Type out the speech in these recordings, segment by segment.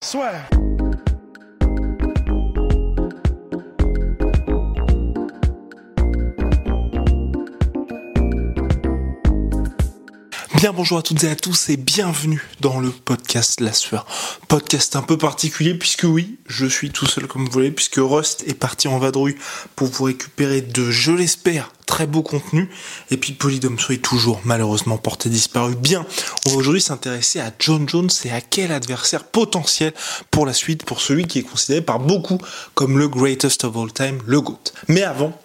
Soit. Bien bonjour à toutes et à tous et bienvenue dans le podcast La Sueur. Podcast un peu particulier puisque oui, je suis tout seul comme vous voulez puisque Rust est parti en vadrouille pour vous récupérer de, je l'espère, très beau contenu. Et puis Polydomso est toujours malheureusement porté disparu. Bien, on va aujourd'hui s'intéresser à John Jones et à quel adversaire potentiel pour la suite, pour celui qui est considéré par beaucoup comme le greatest of all time, le GOAT. Mais avant,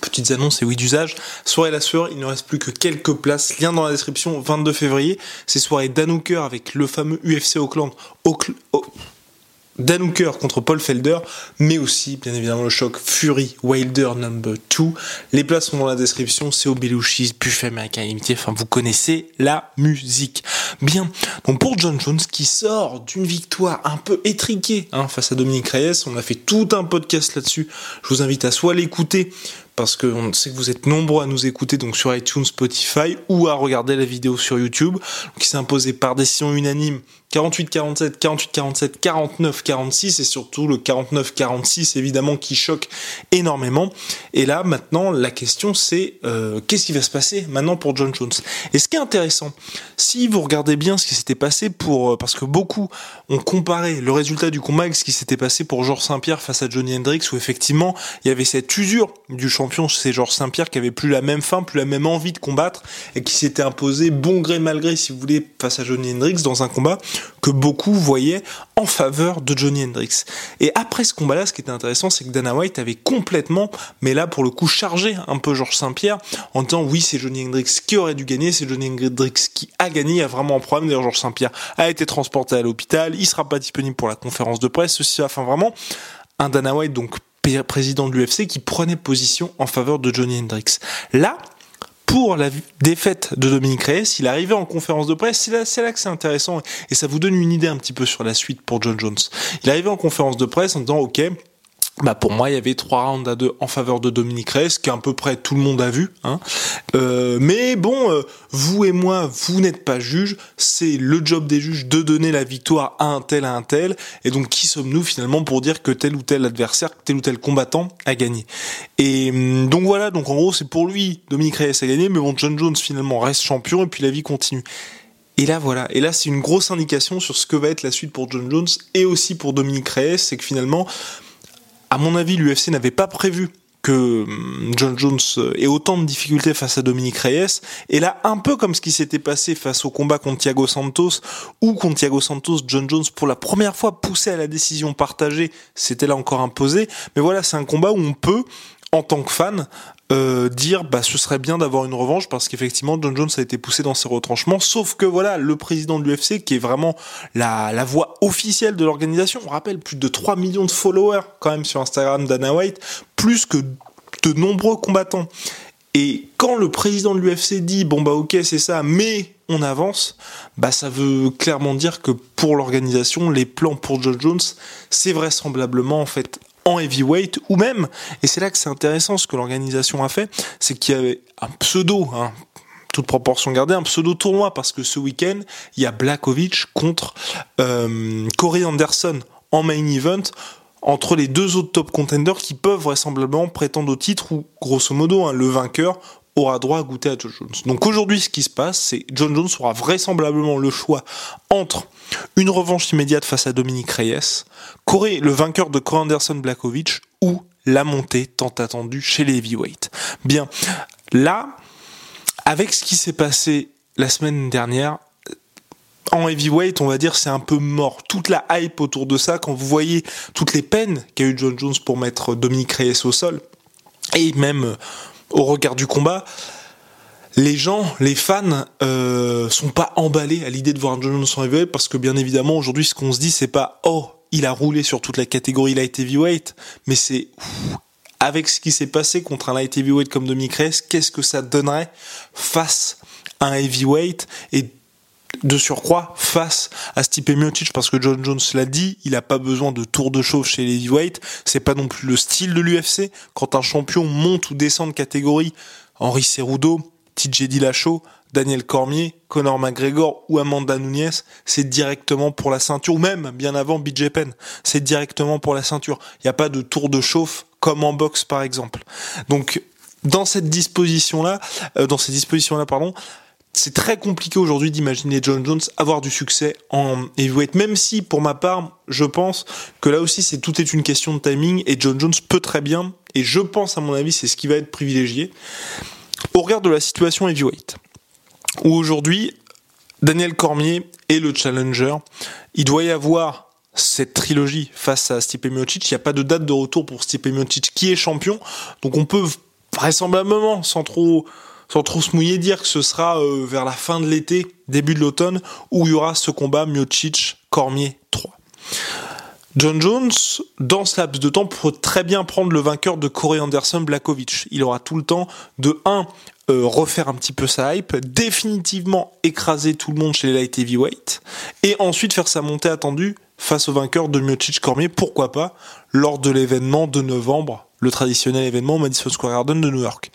Petites annonces et oui d'usage. Soirée la sueur, il ne reste plus que quelques places. Lien dans la description, 22 février. C'est soirée Dan Hooker avec le fameux UFC Auckland. Auckland Dan Hooker contre Paul Felder, mais aussi, bien évidemment, le choc Fury Wilder number 2. Les places sont dans la description, c'est au Belushi, Buffet américain limité, enfin, vous connaissez la musique. Bien. Donc, pour John Jones, qui sort d'une victoire un peu étriquée, hein, face à Dominique Reyes, on a fait tout un podcast là-dessus. Je vous invite à soit l'écouter, parce qu'on sait que vous êtes nombreux à nous écouter donc sur iTunes, Spotify ou à regarder la vidéo sur YouTube, qui s'est imposé par décision unanime 48-47, 48-47, 49-46 et surtout le 49-46 évidemment qui choque énormément. Et là maintenant la question c'est euh, qu'est-ce qui va se passer maintenant pour John Jones? Et ce qui est intéressant, si vous regardez bien ce qui s'était passé pour... Euh, parce que beaucoup ont comparé le résultat du combat avec ce qui s'était passé pour Georges Saint-Pierre face à Johnny Hendricks où effectivement il y avait cette usure du champion, c'est Georges Saint-Pierre qui avait plus la même faim, plus la même envie de combattre et qui s'était imposé bon gré mal gré si vous voulez face à Johnny Hendricks dans un combat que beaucoup voyaient en faveur de Johnny Hendrix. Et après ce combat-là, ce qui était intéressant, c'est que Dana White avait complètement, mais là pour le coup, chargé un peu Georges Saint-Pierre en disant oui, c'est Johnny Hendrix qui aurait dû gagner, c'est Johnny Hendrix qui a gagné, il y a vraiment un problème. D'ailleurs, Georges Saint-Pierre a été transporté à l'hôpital, il sera pas disponible pour la conférence de presse, ceci, enfin vraiment un Dana White donc président de l'UFC qui prenait position en faveur de Johnny Hendrix. Là, pour la défaite de Dominique Reyes, il arrivait en conférence de presse, c'est là, c'est là que c'est intéressant et ça vous donne une idée un petit peu sur la suite pour John Jones. Il arrivait en conférence de presse en disant ok, bah pour moi il y avait trois rounds à deux en faveur de Dominique Reyes, qui à peu près tout le monde a vu. Hein. Euh, mais bon, euh, vous et moi, vous n'êtes pas juges, c'est le job des juges de donner la victoire à un tel à un tel. Et donc qui sommes-nous finalement pour dire que tel ou tel adversaire, tel ou tel combattant a gagné? Et hum, donc voilà, donc en gros c'est pour lui, Dominique Reyes a gagné, mais bon John Jones finalement reste champion et puis la vie continue. Et là, voilà. Et là, c'est une grosse indication sur ce que va être la suite pour John Jones et aussi pour Dominique Reyes, c'est que finalement, à mon avis, l'UFC n'avait pas prévu que hum, John Jones ait autant de difficultés face à Dominique Reyes. Et là, un peu comme ce qui s'était passé face au combat contre Thiago Santos, où contre Thiago Santos, John Jones, pour la première fois poussé à la décision partagée, c'était là encore imposé. Mais voilà, c'est un combat où on peut, en tant que fan, euh, dire bah ce serait bien d'avoir une revanche parce qu'effectivement John Jones a été poussé dans ses retranchements. Sauf que voilà le président de l'UFC qui est vraiment la, voix officielle de l'organisation on rappelle plus de 3 millions de followers quand même sur Instagram Dana White plus que de nombreux combattants. Et quand le président de l'UFC dit bon bah ok c'est ça mais on avance, bah ça veut clairement dire que pour l'organisation, les plans pour John Jones, c'est vraisemblablement en fait heavyweight ou même, et c'est là que c'est intéressant ce que l'organisation a fait, c'est qu'il y avait un pseudo, hein, toute proportion gardée, un pseudo tournoi parce que ce week-end il y a Blakovic contre euh, Corey Anderson en main event entre les deux autres top contenders qui peuvent vraisemblablement prétendre au titre ou grosso modo hein, le vainqueur aura droit à goûter à John Jones. Donc aujourd'hui, ce qui se passe, c'est John Jones aura vraisemblablement le choix entre une revanche immédiate face à Dominique Reyes, Corey, le vainqueur de Corey Anderson Blakovic, ou la montée tant attendue chez les heavyweights. Bien, là, avec ce qui s'est passé la semaine dernière, en heavyweight, on va dire, c'est un peu mort. Toute la hype autour de ça, quand vous voyez toutes les peines qu'a eu John Jones pour mettre Dominique Reyes au sol, et même au regard du combat, les gens, les fans, euh, sont pas emballés à l'idée de voir un John Jones en heavyweight parce que bien évidemment aujourd'hui ce qu'on se dit c'est pas oh il a roulé sur toute la catégorie light heavyweight, mais c'est avec ce qui s'est passé contre un light heavyweight comme Dominic Reyes, qu'est-ce que ça donnerait face à un heavyweight? Et de surcroît face à Stipe Miocic parce que John Jones l'a dit, il n'a pas besoin de tour de chauffe chez les heavyweight, c'est pas non plus le style de l'UFC quand un champion monte ou descend de catégorie, Henri Cerudo, TJ Dillashaw, Daniel Cormier, Conor McGregor ou Amanda Nunes, c'est directement pour la ceinture, ou même bien avant BJ Penn, c'est directement pour la ceinture. Il n'y a pas de tour de chauffe comme en boxe par exemple. Donc dans cette disposition-là, euh, dans ces dispositions-là, pardon, c'est très compliqué aujourd'hui d'imaginer John Jones avoir du succès en heavyweight, même si pour ma part, je pense que là aussi c'est tout est une question de timing et John Jones peut très bien, et je pense à mon avis c'est ce qui va être privilégié, au regard de la situation heavyweight, où aujourd'hui Daniel Cormier est le challenger, il doit y avoir cette trilogie face à Stipe Miocic, il n'y a pas de date de retour pour Stipe Miocic qui est champion, donc on peut vraisemblablement sans trop sans trop se mouiller, dire que ce sera euh, vers la fin de l'été, début de l'automne, où il y aura ce combat Miocic-Cormier 3. John Jones, dans ce laps de temps, peut très bien prendre le vainqueur de Corey Anderson Blakovic. Il aura tout le temps de 1 euh, refaire un petit peu sa hype, définitivement écraser tout le monde chez les light heavyweight, et ensuite faire sa montée attendue face au vainqueur de Miocic Cormier, pourquoi pas, lors de l'événement de novembre, le traditionnel événement Madison Square Garden de New York.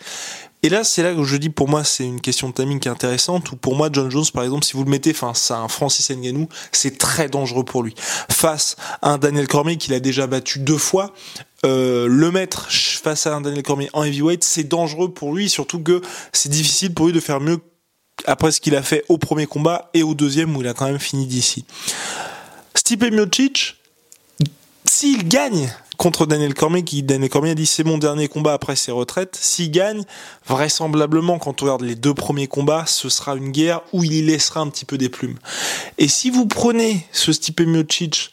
Et là, c'est là que je dis, pour moi, c'est une question de timing qui est intéressante, ou pour moi, John Jones, par exemple, si vous le mettez face à un Francis Ngannou, c'est très dangereux pour lui. Face à un Daniel Cormier qu'il a déjà battu deux fois, euh, le mettre face à un Daniel Cormier en heavyweight, c'est dangereux pour lui, surtout que c'est difficile pour lui de faire mieux après ce qu'il a fait au premier combat et au deuxième où il a quand même fini d'ici. Stipe Miocic, s'il gagne contre Daniel Cormier, qui Daniel Cormier a dit c'est mon dernier combat après ses retraites. S'il gagne, vraisemblablement, quand on regarde les deux premiers combats, ce sera une guerre où il y laissera un petit peu des plumes. Et si vous prenez ce Stipe Miocic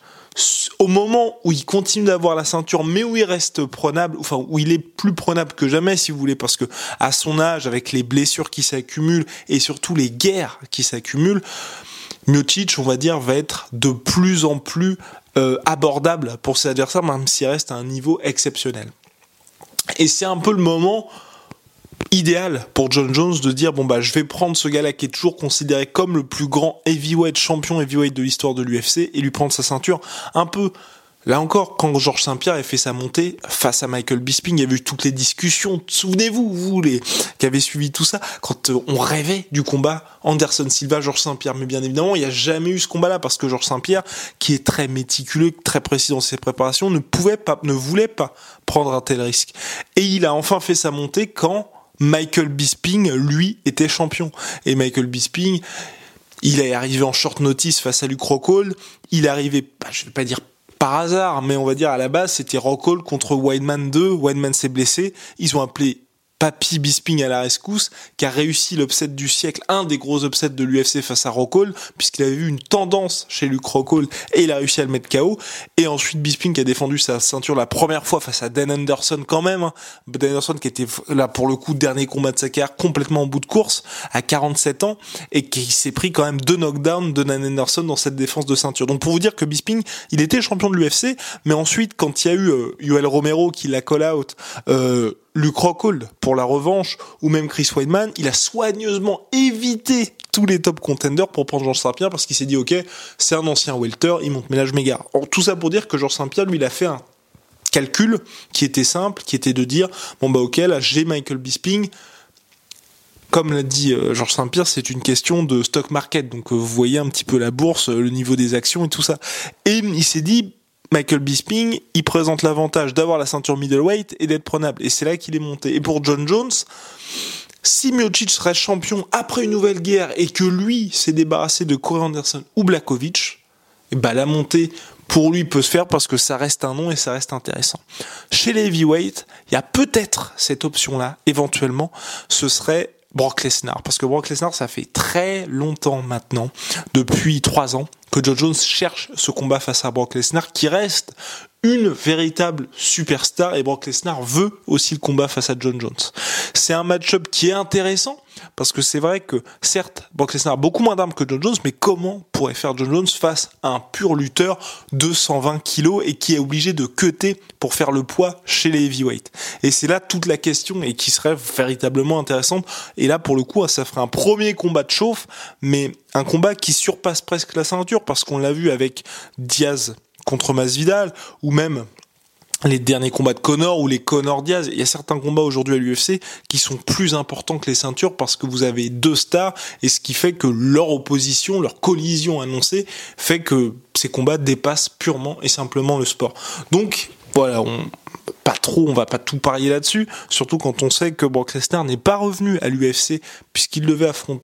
au moment où il continue d'avoir la ceinture, mais où il reste prenable, enfin où il est plus prenable que jamais, si vous voulez, parce que à son âge, avec les blessures qui s'accumulent et surtout les guerres qui s'accumulent, Miocic, on va dire, va être de plus en plus euh, abordable pour ses adversaires, même s'il reste à un niveau exceptionnel. Et c'est un peu le moment idéal pour John Jones de dire bon bah je vais prendre ce gars-là qui est toujours considéré comme le plus grand heavyweight champion heavyweight de l'histoire de l'UFC et lui prendre sa ceinture un peu Là encore, quand Georges Saint-Pierre a fait sa montée face à Michael Bisping, il y a eu toutes les discussions. Souvenez-vous, vous, les qui avez suivi tout ça, quand euh, on rêvait du combat Anderson Silva, Georges Saint-Pierre. Mais bien évidemment, il n'y a jamais eu ce combat-là parce que Georges Saint-Pierre, qui est très méticuleux, très précis dans ses préparations, ne pouvait pas, ne voulait pas prendre un tel risque. Et il a enfin fait sa montée quand Michael Bisping, lui, était champion. Et Michael Bisping, il est arrivé en short notice face à Luke Rockhold. Il est arrivé, bah, je vais pas dire par hasard, mais on va dire à la base, c'était Rockhold contre Wineman 2. Wineman s'est blessé. Ils ont appelé Papy Bisping à la rescousse, qui a réussi l'upset du siècle, un des gros upsets de l'UFC face à Rockhold, puisqu'il avait vu une tendance chez Luke Rockhold et il a réussi à le mettre KO. Et ensuite Bisping qui a défendu sa ceinture la première fois face à Dan Anderson quand même. Hein. Dan Anderson qui était là pour le coup dernier combat de sa carrière complètement en bout de course à 47 ans et qui s'est pris quand même deux knockdowns de Dan Anderson dans cette défense de ceinture. Donc pour vous dire que Bisping, il était champion de l'UFC, mais ensuite quand il y a eu euh, Yoel Romero qui l'a call out, euh, Luke Rockhold pour la revanche, ou même Chris Weidman, il a soigneusement évité tous les top contenders pour prendre Georges Saint-Pierre parce qu'il s'est dit ok, c'est un ancien welter, il monte je m'égare. Tout ça pour dire que Georges Saint-Pierre, lui, il a fait un calcul qui était simple, qui était de dire bon bah ok, là j'ai Michael Bisping, comme l'a dit euh, Georges Saint-Pierre, c'est une question de stock market. Donc euh, vous voyez un petit peu la bourse, le niveau des actions et tout ça. Et il s'est dit, Michael Bisping, il présente l'avantage d'avoir la ceinture middleweight et d'être prenable. Et c'est là qu'il est monté. Et pour John Jones, si Miocic serait champion après une nouvelle guerre et que lui s'est débarrassé de Corey Anderson ou Blakovic, et eh ben la montée pour lui peut se faire parce que ça reste un nom et ça reste intéressant. Chez les heavyweight, il y a peut-être cette option-là, éventuellement, ce serait Brock Lesnar. Parce que Brock Lesnar, ça fait très longtemps maintenant, depuis trois ans, que John Jones cherche ce combat face à Brock Lesnar, qui reste une véritable superstar et Brock Lesnar veut aussi le combat face à John Jones. C'est un match-up qui est intéressant parce que c'est vrai que certes Brock Lesnar a beaucoup moins d'armes que John Jones mais comment pourrait faire John Jones face à un pur lutteur de 120 kilos et qui est obligé de cutter pour faire le poids chez les heavyweights? Et c'est là toute la question et qui serait véritablement intéressante et là pour le coup ça ferait un premier combat de chauffe mais un combat qui surpasse presque la ceinture parce qu'on l'a vu avec Diaz contre Masvidal ou même les derniers combats de Connor ou les Connor Diaz, il y a certains combats aujourd'hui à l'UFC qui sont plus importants que les ceintures parce que vous avez deux stars et ce qui fait que leur opposition, leur collision annoncée fait que ces combats dépassent purement et simplement le sport. Donc voilà, on pas trop, on va pas tout parier là-dessus, surtout quand on sait que Brock Lesnar n'est pas revenu à l'UFC puisqu'il devait affronter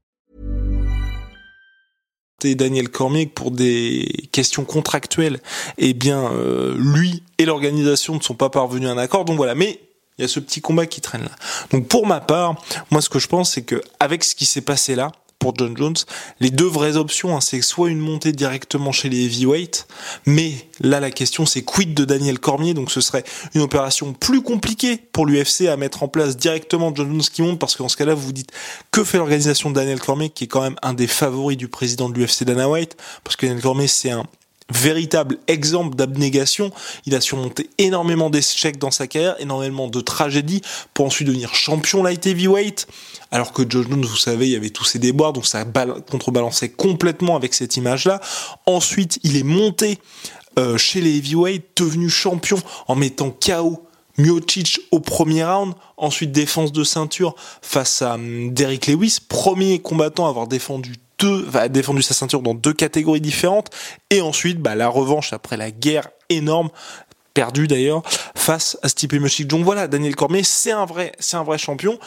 Daniel Cormier pour des questions contractuelles, eh bien, euh, lui et l'organisation ne sont pas parvenus à un accord. Donc voilà, mais il y a ce petit combat qui traîne là. Donc pour ma part, moi ce que je pense, c'est que avec ce qui s'est passé là, pour John Jones. Les deux vraies options, hein, c'est soit une montée directement chez les heavyweights, mais là la question c'est quid de Daniel Cormier, donc ce serait une opération plus compliquée pour l'UFC à mettre en place directement John Jones qui monte, parce que dans ce cas-là vous vous dites que fait l'organisation de Daniel Cormier, qui est quand même un des favoris du président de l'UFC Dana White, parce que Daniel Cormier c'est un véritable exemple d'abnégation. Il a surmonté énormément d'échecs dans sa carrière, énormément de tragédies pour ensuite devenir champion light heavyweight. Alors que Joe Jones, vous savez, il y avait tous ces déboires, donc ça contrebalançait complètement avec cette image-là. Ensuite, il est monté euh, chez les heavyweight, devenu champion en mettant KO Miocic au premier round, ensuite défense de ceinture face à hum, Derrick Lewis, premier combattant à avoir défendu deux, défendu sa ceinture dans deux catégories différentes, et ensuite bah, la revanche après la guerre énorme perdue d'ailleurs face à Stipe Miocic. Donc voilà, Daniel Cormier, c'est un vrai, c'est un vrai champion.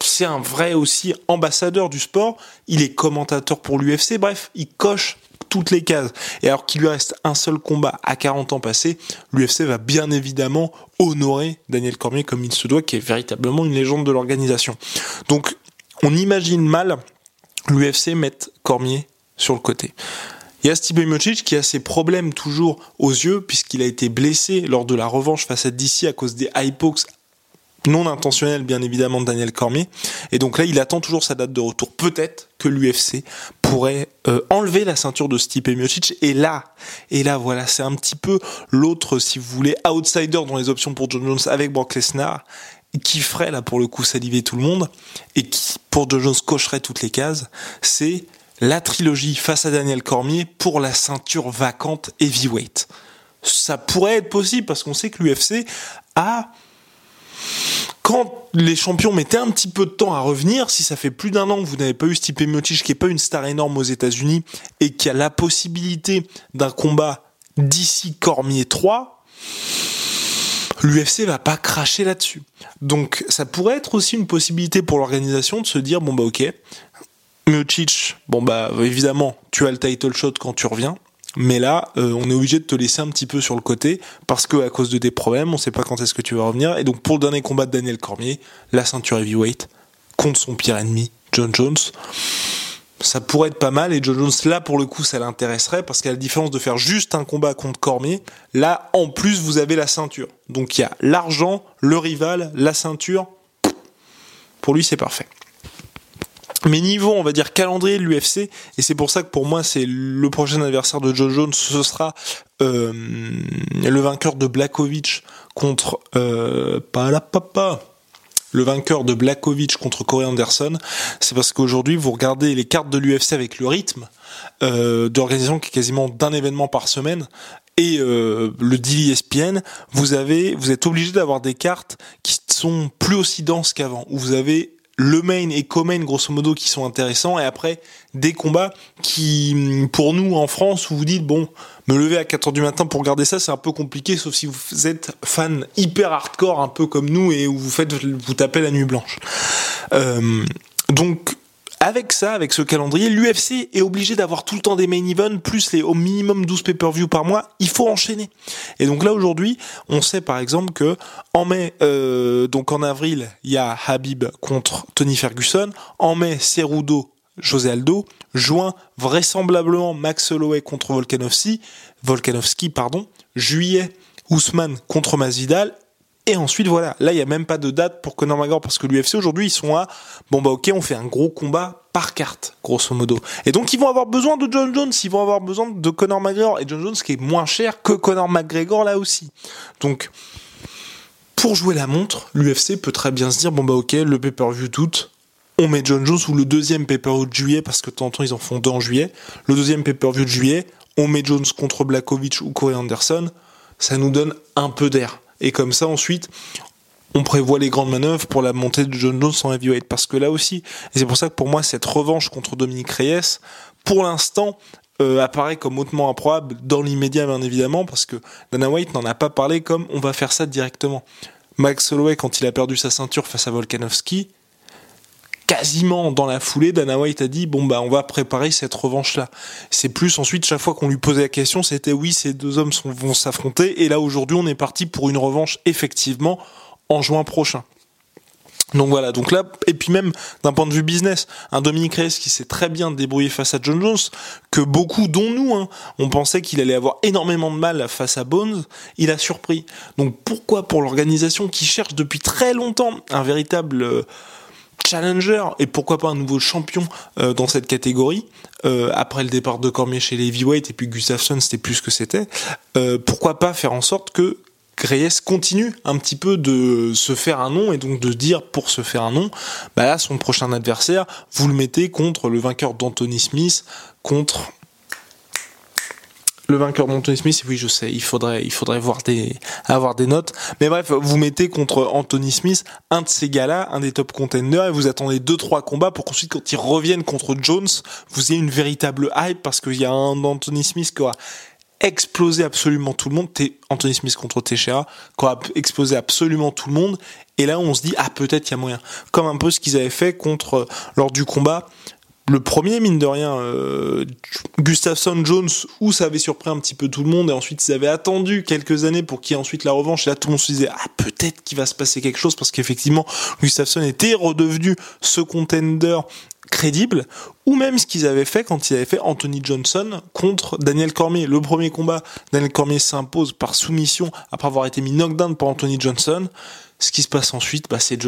C'est un vrai aussi ambassadeur du sport. Il est commentateur pour l'UFC. Bref, il coche toutes les cases. Et alors qu'il lui reste un seul combat à 40 ans passés, l'UFC va bien évidemment honorer Daniel Cormier comme il se doit, qui est véritablement une légende de l'organisation. Donc, on imagine mal l'UFC met Cormier sur le côté. Il y a Stipe Miocic qui a ses problèmes toujours aux yeux puisqu'il a été blessé lors de la revanche face à DC à cause des hypox non intentionnels bien évidemment de Daniel Cormier et donc là il attend toujours sa date de retour. Peut-être que l'UFC pourrait euh, enlever la ceinture de Stipe Miocic et là et là voilà c'est un petit peu l'autre si vous voulez outsider dans les options pour John Jones avec Brock Lesnar qui ferait là pour le coup saliver tout le monde et qui pour John Jones cocherait toutes les cases, c'est la trilogie face à Daniel Cormier pour la ceinture vacante heavyweight. Ça pourrait être possible parce qu'on sait que l'UFC a quand les champions mettaient un petit peu de temps à revenir, si ça fait plus d'un an que vous n'avez pas eu Stipe Miocic qui est pas une star énorme aux États-Unis et qui a la possibilité d'un combat d'ici Cormier 3, l'UFC va pas cracher là-dessus. Donc ça pourrait être aussi une possibilité pour l'organisation de se dire bon bah ok, Miocic, bon bah évidemment tu as le title shot quand tu reviens, mais là euh, on est obligé de te laisser un petit peu sur le côté parce que à cause de des problèmes on sait pas quand est-ce que tu vas revenir et donc pour le dernier combat de Daniel Cormier, la ceinture heavyweight contre son pire ennemi John Jones ça pourrait être pas mal. Et John Jones, là, pour le coup, ça l'intéresserait parce qu'à la différence de faire juste un combat contre Cormier, là, en plus, vous avez la ceinture. Donc, il y a l'argent, le rival, la ceinture. Pour lui, c'est parfait. Mais niveau, on va dire, calendrier de l'UFC, et c'est pour ça que pour moi, c'est le prochain adversaire de John Jones, ce sera euh, le vainqueur de Blakovic contre euh, papa. Le vainqueur de Blakovic contre Corey Anderson, c'est parce qu'aujourd'hui vous regardez les cartes de l'UFC avec le rythme euh, d'organisation qui est quasiment d'un événement par semaine. Et euh, le deal ESPN, vous avez, vous êtes obligé d'avoir des cartes qui sont plus aussi denses qu'avant, où vous avez le main et co-main grosso modo qui sont intéressants. Et après des combats qui pour nous en France où vous dites bon me lever à 4 heures du matin pour regarder ça c'est un peu compliqué sauf si vous êtes fan hyper hardcore un peu comme nous et où vous faites vous tapez la nuit blanche. Euh, donc avec ça, avec ce calendrier, l'UFC est obligé d'avoir tout le temps des main events, plus les au minimum 12 pay-per-view par mois. Il faut enchaîner. Et donc là aujourd'hui, on sait par exemple que en mai, euh, donc en avril, il y a Habib contre Tony Ferguson. En mai, Cerudo, José Aldo. Juin, vraisemblablement Max Holloway contre Volkanovski. Volkanovski, pardon. Juillet, Ousmane contre Masvidal et ensuite, voilà, là, il n'y a même pas de date pour Conor McGregor parce que l'UFC aujourd'hui, ils sont à, bon bah ok, on fait un gros combat par carte, grosso modo. Et donc, ils vont avoir besoin de John Jones, ils vont avoir besoin de Conor McGregor. Et John Jones qui est moins cher que Conor McGregor là aussi. Donc, pour jouer la montre, l'UFC peut très bien se dire, bon bah ok, le pay-per-view tout, on met John Jones ou le deuxième pay-per-view de juillet, parce que de temps en temps, ils en font deux en juillet. Le deuxième pay-per-view de juillet, on met Jones contre Blakovic ou Corey Anderson. Ça nous donne un peu d'air. Et comme ça, ensuite, on prévoit les grandes manœuvres pour la montée de John Jones en heavyweight. Parce que là aussi, c'est pour ça que pour moi, cette revanche contre Dominique Reyes, pour l'instant, euh, apparaît comme hautement improbable dans l'immédiat, bien évidemment, parce que Dana White n'en a pas parlé comme on va faire ça directement. Max Holloway, quand il a perdu sa ceinture face à Volkanovski, quasiment dans la foulée, Dana White a dit bon bah on va préparer cette revanche là. C'est plus ensuite chaque fois qu'on lui posait la question, c'était oui ces deux hommes vont s'affronter et là aujourd'hui on est parti pour une revanche effectivement en juin prochain. Donc voilà, donc là, et puis même d'un point de vue business, un Dominique Reyes qui s'est très bien débrouillé face à John Jones, que beaucoup, dont nous, hein, on pensait qu'il allait avoir énormément de mal face à Bones, il a surpris. Donc pourquoi pour l'organisation qui cherche depuis très longtemps un véritable euh, challenger et pourquoi pas un nouveau champion euh, dans cette catégorie. Euh, après le départ de Cormier chez les heavyweight et puis Gustafsson c'était plus ce que c'était. Euh, pourquoi pas faire en sorte que Reyes continue un petit peu de se faire un nom et donc de dire pour se faire un nom bah là son prochain adversaire vous le mettez contre le vainqueur d'Anthony Smith contre le vainqueur d'Anthony Smith, oui, je sais, il faudrait, il faudrait des, avoir des notes. Mais bref, vous mettez contre Anthony Smith un de ces gars-là, un des top contenders, et vous attendez deux, trois combats pour qu'ensuite, quand ils reviennent contre Jones, vous ayez une véritable hype parce qu'il y a un Anthony Smith qui aura explosé absolument tout le monde. Anthony Smith contre Teixeira, qui aura explosé absolument tout le monde. Et là, on se dit, ah, peut-être il y a moyen. Comme un peu ce qu'ils avaient fait contre, lors du combat, le premier, mine de rien, euh, Gustafsson Jones, où ça avait surpris un petit peu tout le monde, et ensuite ils avaient attendu quelques années pour qu'il y ait ensuite la revanche, et là tout le monde se disait, ah peut-être qu'il va se passer quelque chose, parce qu'effectivement, Gustafsson était redevenu ce contender crédible, ou même ce qu'ils avaient fait quand ils avaient fait Anthony Johnson contre Daniel Cormier. Le premier combat, Daniel Cormier s'impose par soumission après avoir été mis knockdown par Anthony Johnson. Ce qui se passe ensuite, bah, c'est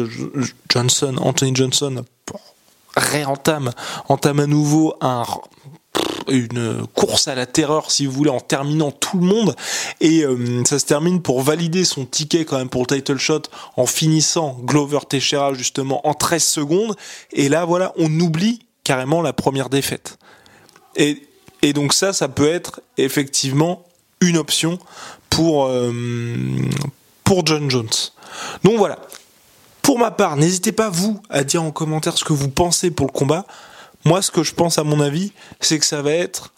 Johnson, Anthony Johnson, réentame, entame à nouveau un une course à la terreur si vous voulez en terminant tout le monde. Et euh, ça se termine pour valider son ticket quand même pour le title shot en finissant Glover Teixeira justement en 13 secondes. Et là voilà on oublie carrément la première défaite. Et, et donc ça ça peut être effectivement une option pour euh, pour John Jones. Donc voilà pour ma part, n'hésitez pas vous à dire en commentaire ce que vous pensez pour le combat. Moi, ce que je pense à mon avis, c'est que ça va être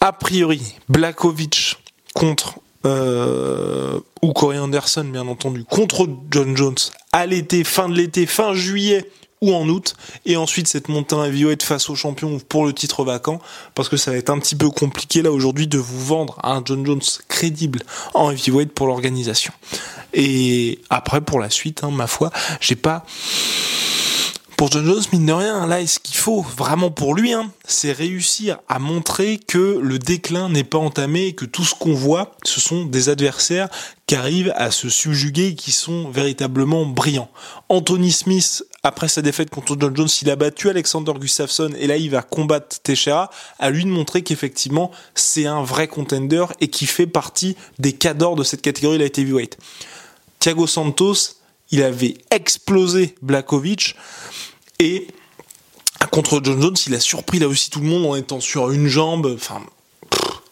a priori Blakovic contre euh, ou Corey Anderson, bien entendu, contre John Jones à l'été, fin de l'été, fin juillet ou en août, et ensuite cette montée à heavyweight face au champion pour le titre vacant, parce que ça va être un petit peu compliqué là aujourd'hui de vous vendre un John Jones crédible en heavyweight pour l'organisation. Et après pour la suite, hein, ma foi, j'ai pas pour John Jones, mine de rien, là, ce qu'il faut vraiment pour lui, hein, c'est réussir à montrer que le déclin n'est pas entamé et que tout ce qu'on voit, ce sont des adversaires qui arrivent à se subjuguer et qui sont véritablement brillants. Anthony Smith, après sa défaite contre John Jones, il a battu Alexander Gustafsson et là, il va combattre Teixeira, à lui de montrer qu'effectivement, c'est un vrai contender et qui fait partie des cadors de cette catégorie light heavyweight. Thiago Santos, il avait explosé Blakovic et contre John Jones, il a surpris là aussi tout le monde en étant sur une jambe. Enfin,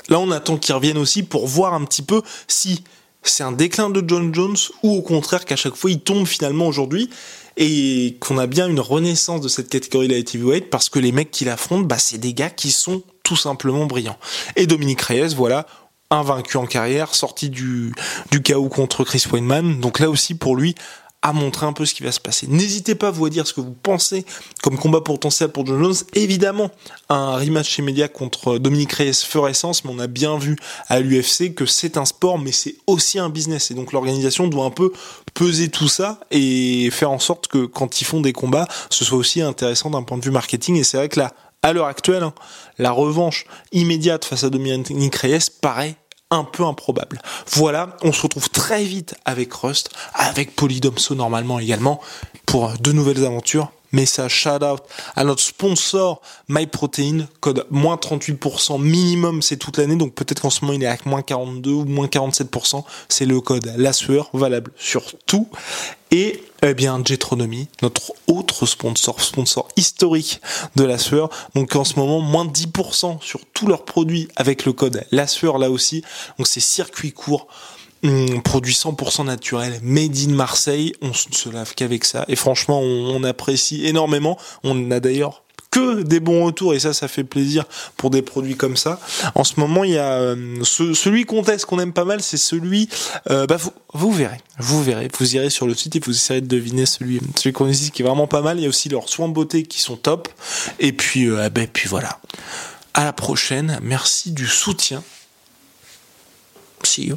là on attend qu'il revienne aussi pour voir un petit peu si c'est un déclin de John Jones ou au contraire qu'à chaque fois il tombe finalement aujourd'hui. et qu'on a bien une renaissance de cette catégorie light heavyweight parce que les mecs qui l'affrontent, bah, c'est des gars qui sont tout simplement brillants. Et Dominique Reyes, voilà, invaincu en carrière, sorti du, du chaos contre Chris Weinman. Donc là aussi, pour lui, à montrer un peu ce qui va se passer. N'hésitez pas vous à dire ce que vous pensez comme combat potentiel pour John Jones. Évidemment, un rematch Media contre Dominique Reyes ferait sens, mais on a bien vu à l'UFC que c'est un sport, mais c'est aussi un business. Et donc l'organisation doit un peu peser tout ça et faire en sorte que quand ils font des combats, ce soit aussi intéressant d'un point de vue marketing. Et c'est vrai que là, à l'heure actuelle, hein, la revanche immédiate face à Dominique Reyes paraît un peu improbable. Voilà, on se retrouve très vite avec Rust, avec Polydomso normalement également, pour de nouvelles aventures. Message shout out à notre sponsor MyProtein, code moins 38% minimum, c'est toute l'année, donc peut-être qu'en ce moment il est à moins 42 ou moins 47%, c'est le code la sueur, valable sur tout. Et eh bien Jetronomy, notre autre sponsor, sponsor historique de la sueur. Donc en ce moment, moins de 10% sur tous leurs produits avec le code la sueur là aussi. Donc c'est circuit court, hum, produit 100% naturel, made in Marseille. On ne se lave qu'avec ça. Et franchement, on apprécie énormément. On a d'ailleurs que des bons retours et ça, ça fait plaisir pour des produits comme ça. En ce moment, il y a euh, celui qu'on teste qu'on aime pas mal, c'est celui. Euh, bah vous, verrez, vous verrez, vous irez sur le site et vous essayerez de deviner celui, celui qu'on dit qui est vraiment pas mal. Il y a aussi leurs soins beauté qui sont top. Et puis, euh, bah, puis voilà. À la prochaine. Merci du soutien. See you.